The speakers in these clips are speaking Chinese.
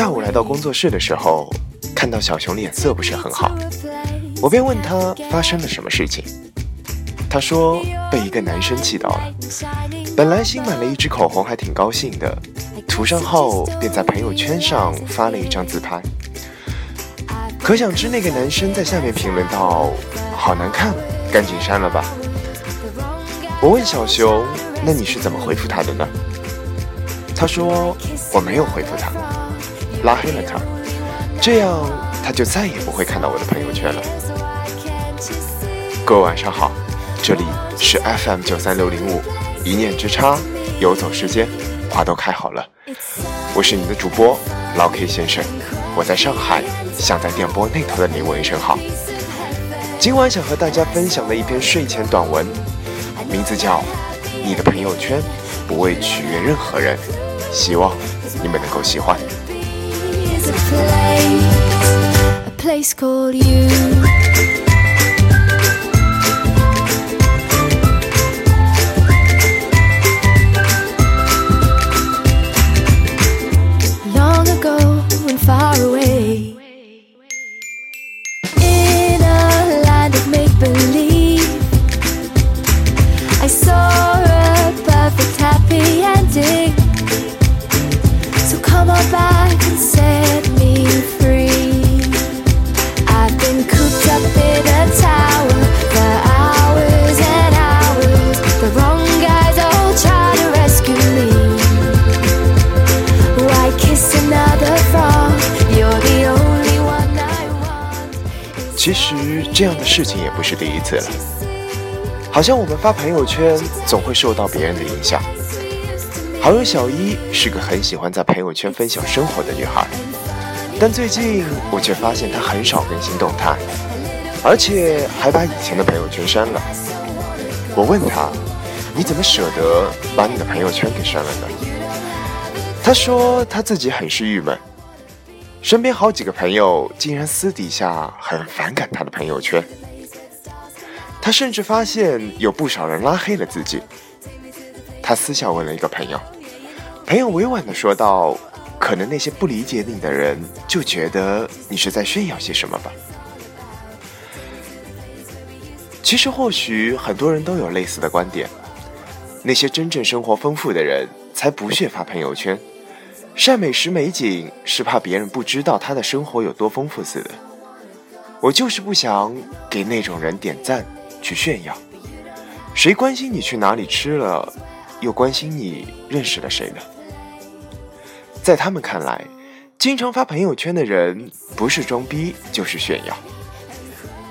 下午来到工作室的时候，看到小熊脸色不是很好，我便问他发生了什么事情。他说被一个男生气到了，本来新买了一支口红还挺高兴的，涂上后便在朋友圈上发了一张自拍。可想知那个男生在下面评论道：“好难看，赶紧删了吧。”我问小熊：“那你是怎么回复他的呢？”他说：“我没有回复他，拉黑了他，这样他就再也不会看到我的朋友圈了。”各位晚上好，这里是 FM 九三六零五，一念之差，游走时间，花都开好了。我是你的主播老 K 先生，我在上海，想在电波那头的你问一声好。今晚想和大家分享的一篇睡前短文。名字叫《你的朋友圈不为取悦任何人》，希望你们能够喜欢。其事情也不是第一次了，好像我们发朋友圈总会受到别人的影响。好友小一是个很喜欢在朋友圈分享生活的女孩，但最近我却发现她很少更新动态，而且还把以前的朋友圈删了。我问她：“你怎么舍得把你的朋友圈给删了呢？”她说：“她自己很是郁闷。”身边好几个朋友竟然私底下很反感他的朋友圈，他甚至发现有不少人拉黑了自己。他私下问了一个朋友，朋友委婉的说道：“可能那些不理解你的人就觉得你是在炫耀些什么吧。”其实或许很多人都有类似的观点，那些真正生活丰富的人才不屑发朋友圈。晒美食美景是怕别人不知道他的生活有多丰富似的。我就是不想给那种人点赞去炫耀。谁关心你去哪里吃了，又关心你认识了谁呢？在他们看来，经常发朋友圈的人不是装逼就是炫耀。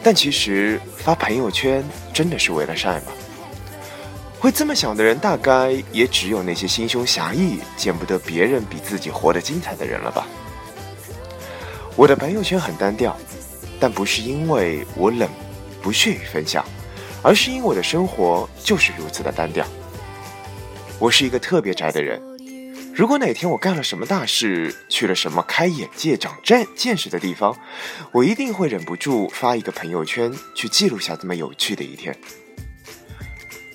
但其实发朋友圈真的是为了晒吗？会这么想的人，大概也只有那些心胸狭义、见不得别人比自己活得精彩的人了吧。我的朋友圈很单调，但不是因为我冷，不屑于分享，而是因为我的生活就是如此的单调。我是一个特别宅的人，如果哪天我干了什么大事，去了什么开眼界、长见见识的地方，我一定会忍不住发一个朋友圈，去记录下这么有趣的一天。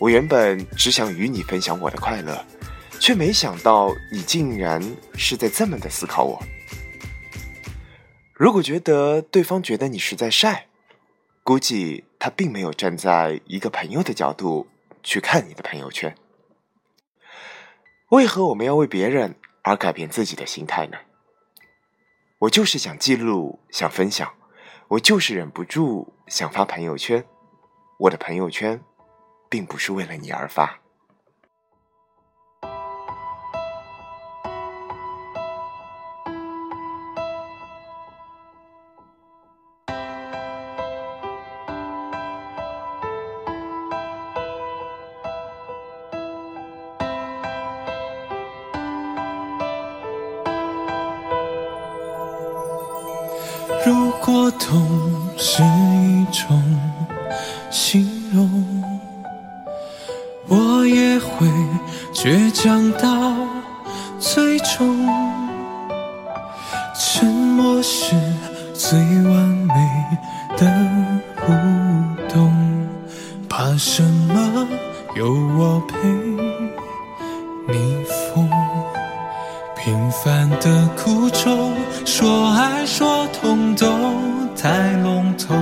我原本只想与你分享我的快乐，却没想到你竟然是在这么的思考我。如果觉得对方觉得你是在晒，估计他并没有站在一个朋友的角度去看你的朋友圈。为何我们要为别人而改变自己的心态呢？我就是想记录，想分享，我就是忍不住想发朋友圈，我的朋友圈。并不是为了你而发。如果痛是倔强到最终，沉默是最完美的互动。怕什么？有我陪你疯。平凡的苦衷，说爱说痛都太笼统，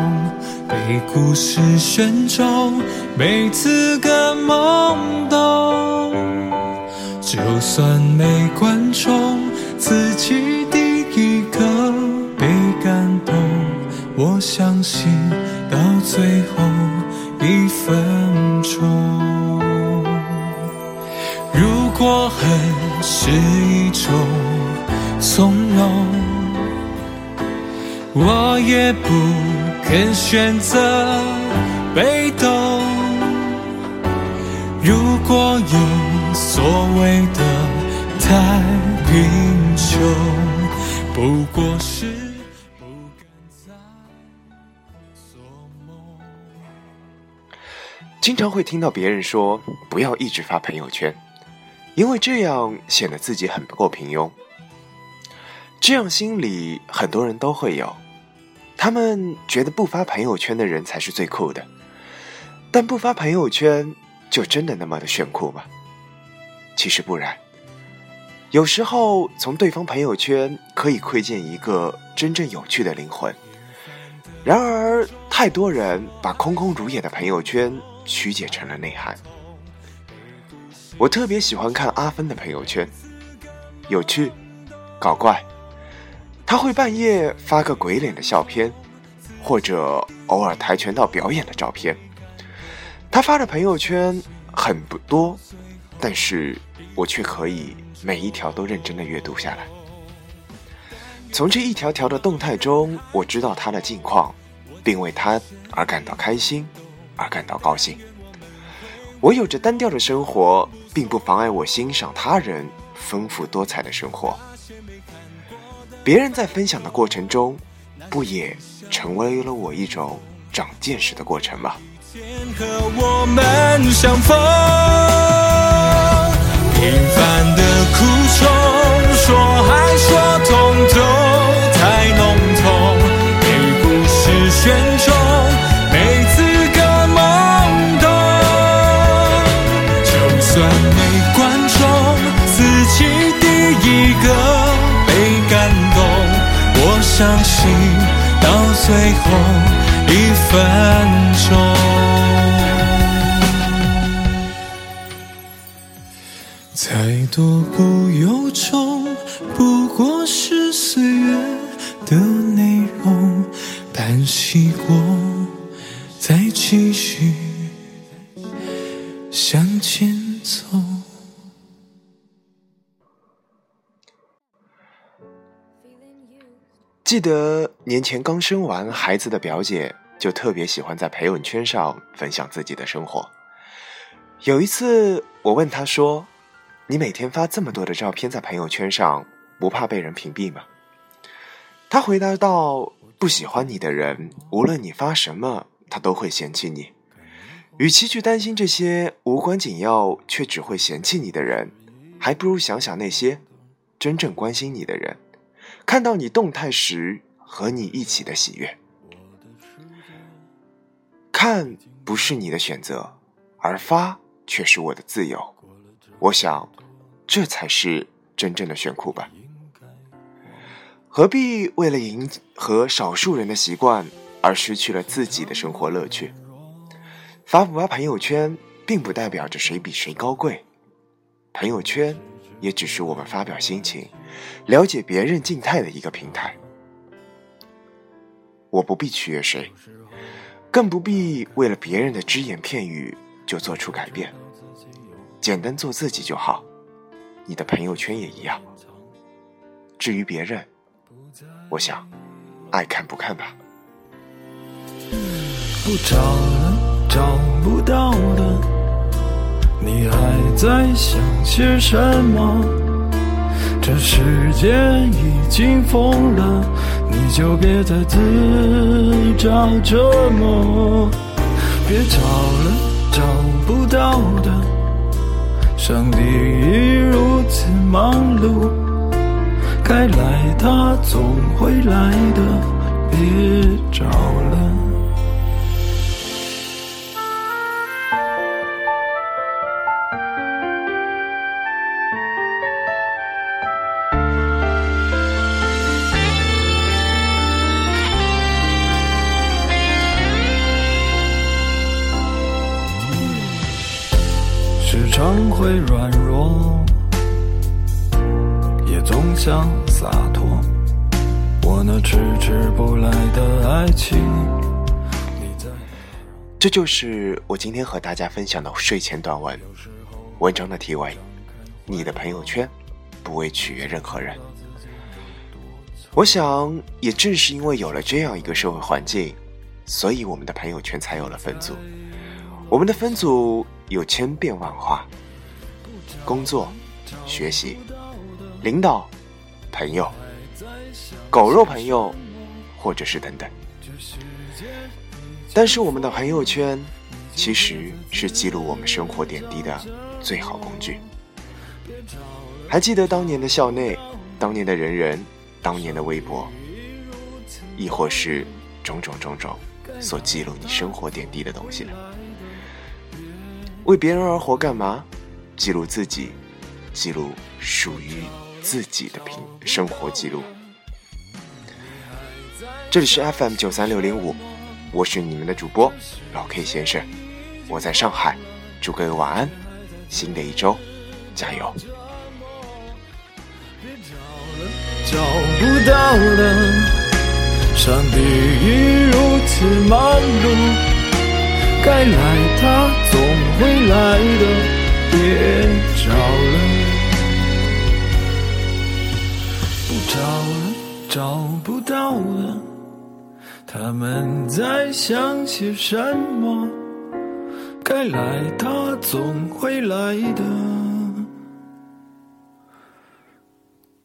被故事选中，没资格懵懂。就算没观众，自己第一个被感动，我相信到最后一分钟。如果恨。是一种从容，我也不肯选择被动。如果有所谓的太贫穷，不过是不敢再做梦。经常会听到别人说，不要一直发朋友圈。因为这样显得自己很不够平庸，这样心里很多人都会有。他们觉得不发朋友圈的人才是最酷的，但不发朋友圈就真的那么的炫酷吗？其实不然。有时候从对方朋友圈可以窥见一个真正有趣的灵魂。然而，太多人把空空如也的朋友圈曲解成了内涵。我特别喜欢看阿芬的朋友圈，有趣、搞怪。他会半夜发个鬼脸的笑片，或者偶尔跆拳道表演的照片。他发的朋友圈很不多，但是我却可以每一条都认真的阅读下来。从这一条条的动态中，我知道他的近况，并为他而感到开心，而感到高兴。我有着单调的生活。并不妨碍我欣赏他人丰富多彩的生活。别人在分享的过程中，不也成为了我一种长见识的过程吗？平凡的苦衷说爱说痛都太笼统被故事选中没资格懵懂。就算没观众自己第一个被感动我相信到最后一分钟。再多不由衷，不过是岁月的内容。但习过，再继续向前走。记得年前刚生完孩子的表姐，就特别喜欢在朋友圈上分享自己的生活。有一次，我问她说：“你每天发这么多的照片在朋友圈上，不怕被人屏蔽吗？”他回答道：“不喜欢你的人，无论你发什么，他都会嫌弃你。与其去担心这些无关紧要却只会嫌弃你的人，还不如想想那些真正关心你的人。”看到你动态时，和你一起的喜悦。看不是你的选择，而发却是我的自由。我想，这才是真正的炫酷吧。何必为了迎合少数人的习惯而失去了自己的生活乐趣？发不发朋友圈，并不代表着谁比谁高贵。朋友圈也只是我们发表心情。了解别人静态的一个平台，我不必取悦谁，更不必为了别人的只言片语就做出改变。简单做自己就好，你的朋友圈也一样。至于别人，我想爱看不看吧。不找了，找不到的，你还在想些什么？这世界已经疯了，你就别再自找折磨。别找了，找不到的。上帝已如此忙碌，该来他总会来的。别找了。总想洒脱。我那迟迟不来的爱情，你在这就是我今天和大家分享的睡前短文。文章的题为：你的朋友圈不为取悦任何人。我想，也正是因为有了这样一个社会环境，所以我们的朋友圈才有了分组。我们的分组有千变万化：工作、学习、领导、朋友、狗肉朋友，或者是等等。但是我们的朋友圈，其实是记录我们生活点滴的最好工具。还记得当年的校内，当年的人人。当年的微博，亦或是种种种种所记录你生活点滴的东西呢？为别人而活干嘛？记录自己，记录属于自己的平生活记录。这里是 FM 九三六零五，我是你们的主播老 K 先生，我在上海，祝各位晚安，新的一周加油。找不到了，上帝已如此忙碌，该来它总会来的，别找了，找了，找不到了，他们在想些什么？该来的总会来的。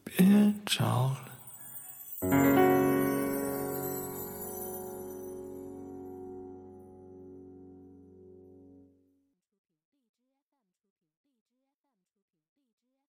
别找了。